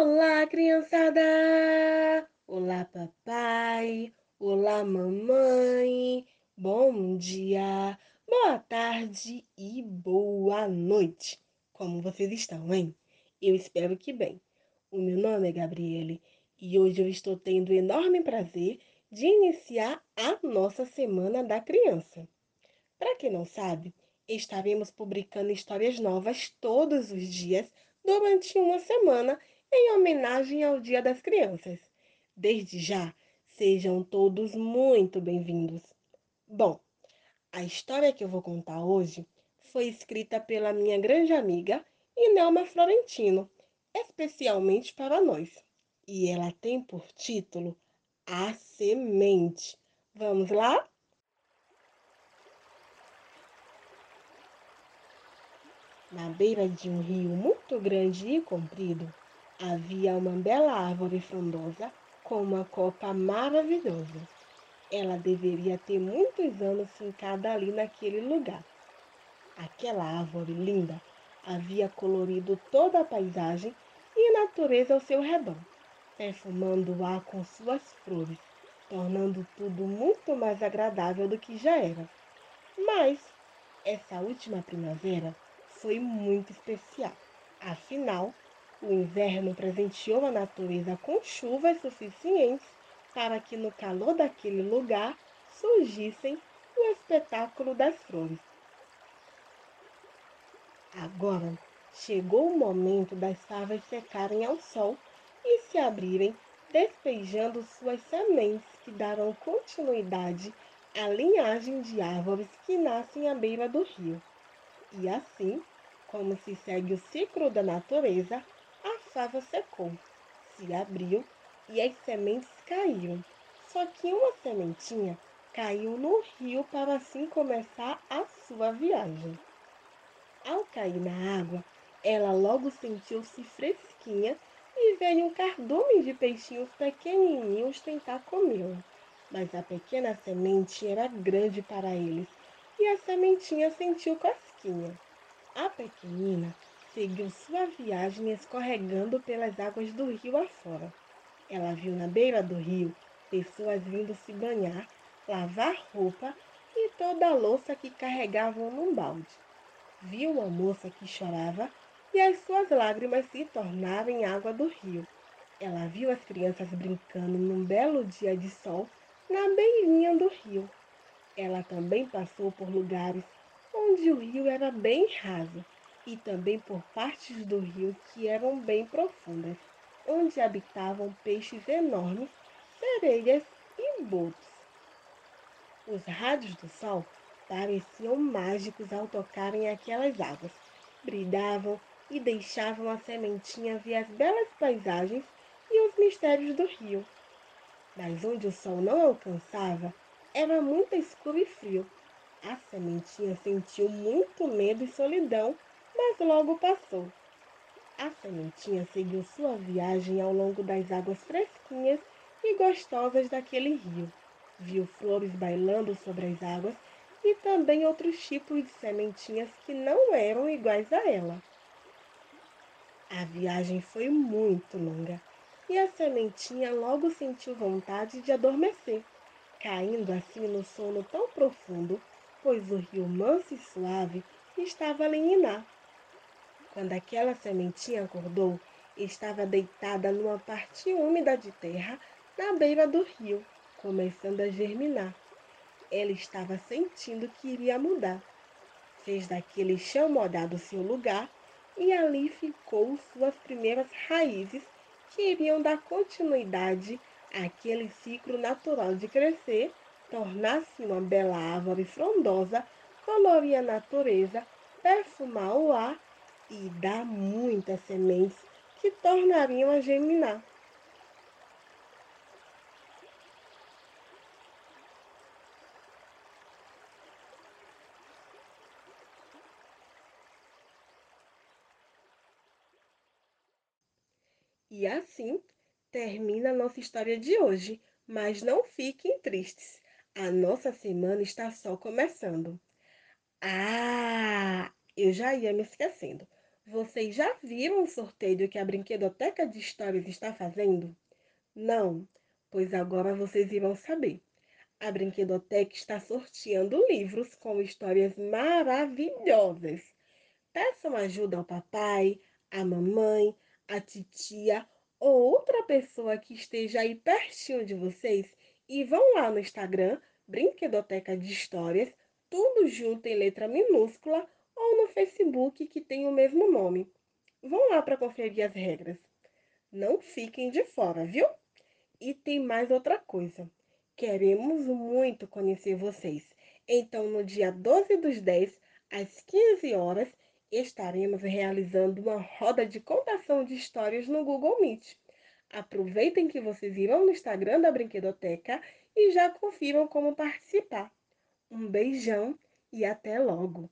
Olá, criançada! Olá, papai! Olá, mamãe! Bom dia, boa tarde e boa noite! Como vocês estão, hein? Eu espero que bem. O meu nome é Gabriele e hoje eu estou tendo o enorme prazer de iniciar a nossa Semana da Criança. Para quem não sabe, estaremos publicando histórias novas todos os dias durante uma semana em homenagem ao Dia das Crianças. Desde já, sejam todos muito bem-vindos. Bom, a história que eu vou contar hoje foi escrita pela minha grande amiga Inelma Florentino, especialmente para nós. E ela tem por título A Semente. Vamos lá? Na beira de um rio muito grande e comprido, Havia uma bela árvore frondosa com uma copa maravilhosa. Ela deveria ter muitos anos fincada ali naquele lugar. Aquela árvore linda havia colorido toda a paisagem e a natureza ao seu redor, perfumando o ar com suas flores, tornando tudo muito mais agradável do que já era. Mas essa última primavera foi muito especial. Afinal, o inverno presenteou a natureza com chuvas suficientes para que no calor daquele lugar surgissem o espetáculo das flores. Agora chegou o momento das favas secarem ao sol e se abrirem, despejando suas sementes que darão continuidade à linhagem de árvores que nascem à beira do rio. E assim, como se segue o ciclo da natureza, a fava secou, se abriu e as sementes caíram. Só que uma sementinha caiu no rio para assim começar a sua viagem. Ao cair na água, ela logo sentiu-se fresquinha e veio um cardume de peixinhos pequenininhos tentar comê-la. Mas a pequena semente era grande para eles e a sementinha sentiu cosquinha. A pequenina seguiu sua viagem escorregando pelas águas do rio afora. Ela viu na beira do rio pessoas vindo se banhar, lavar roupa e toda a louça que carregavam num balde. Viu uma moça que chorava e as suas lágrimas se tornaram água do rio. Ela viu as crianças brincando num belo dia de sol na beirinha do rio. Ela também passou por lugares onde o rio era bem raso e também por partes do rio que eram bem profundas, onde habitavam peixes enormes, sereias e botos. Os raios do sol pareciam mágicos ao tocarem aquelas águas, brilhavam e deixavam a sementinha ver as belas paisagens e os mistérios do rio. Mas onde o sol não alcançava, era muito escuro e frio. A sementinha sentiu muito medo e solidão mas logo passou. A sementinha seguiu sua viagem ao longo das águas fresquinhas e gostosas daquele rio. Viu flores bailando sobre as águas e também outros tipos de sementinhas que não eram iguais a ela. A viagem foi muito longa e a sementinha logo sentiu vontade de adormecer, caindo assim no sono tão profundo, pois o rio manso e suave estava a lhe quando aquela sementinha acordou, estava deitada numa parte úmida de terra na beira do rio, começando a germinar. Ela estava sentindo que iria mudar. Fez daquele chão molhado seu lugar e ali ficou suas primeiras raízes que iriam dar continuidade àquele ciclo natural de crescer, tornar-se uma bela árvore frondosa, colorir a natureza, perfumar o ar e dá muitas sementes que tornariam a germinar. E assim termina a nossa história de hoje. Mas não fiquem tristes, a nossa semana está só começando. Ah, eu já ia me esquecendo. Vocês já viram o sorteio que a Brinquedoteca de Histórias está fazendo? Não? Pois agora vocês irão saber. A Brinquedoteca está sorteando livros com histórias maravilhosas. Peçam ajuda ao papai, à mamãe, à titia ou outra pessoa que esteja aí pertinho de vocês e vão lá no Instagram, Brinquedoteca de Histórias, tudo junto em letra minúscula ou no Facebook que tem o mesmo nome. Vão lá para conferir as regras. Não fiquem de fora, viu? E tem mais outra coisa. Queremos muito conhecer vocês. Então, no dia 12 dos 10, às 15 horas, estaremos realizando uma roda de contação de histórias no Google Meet. Aproveitem que vocês irão no Instagram da Brinquedoteca e já confiram como participar. Um beijão e até logo!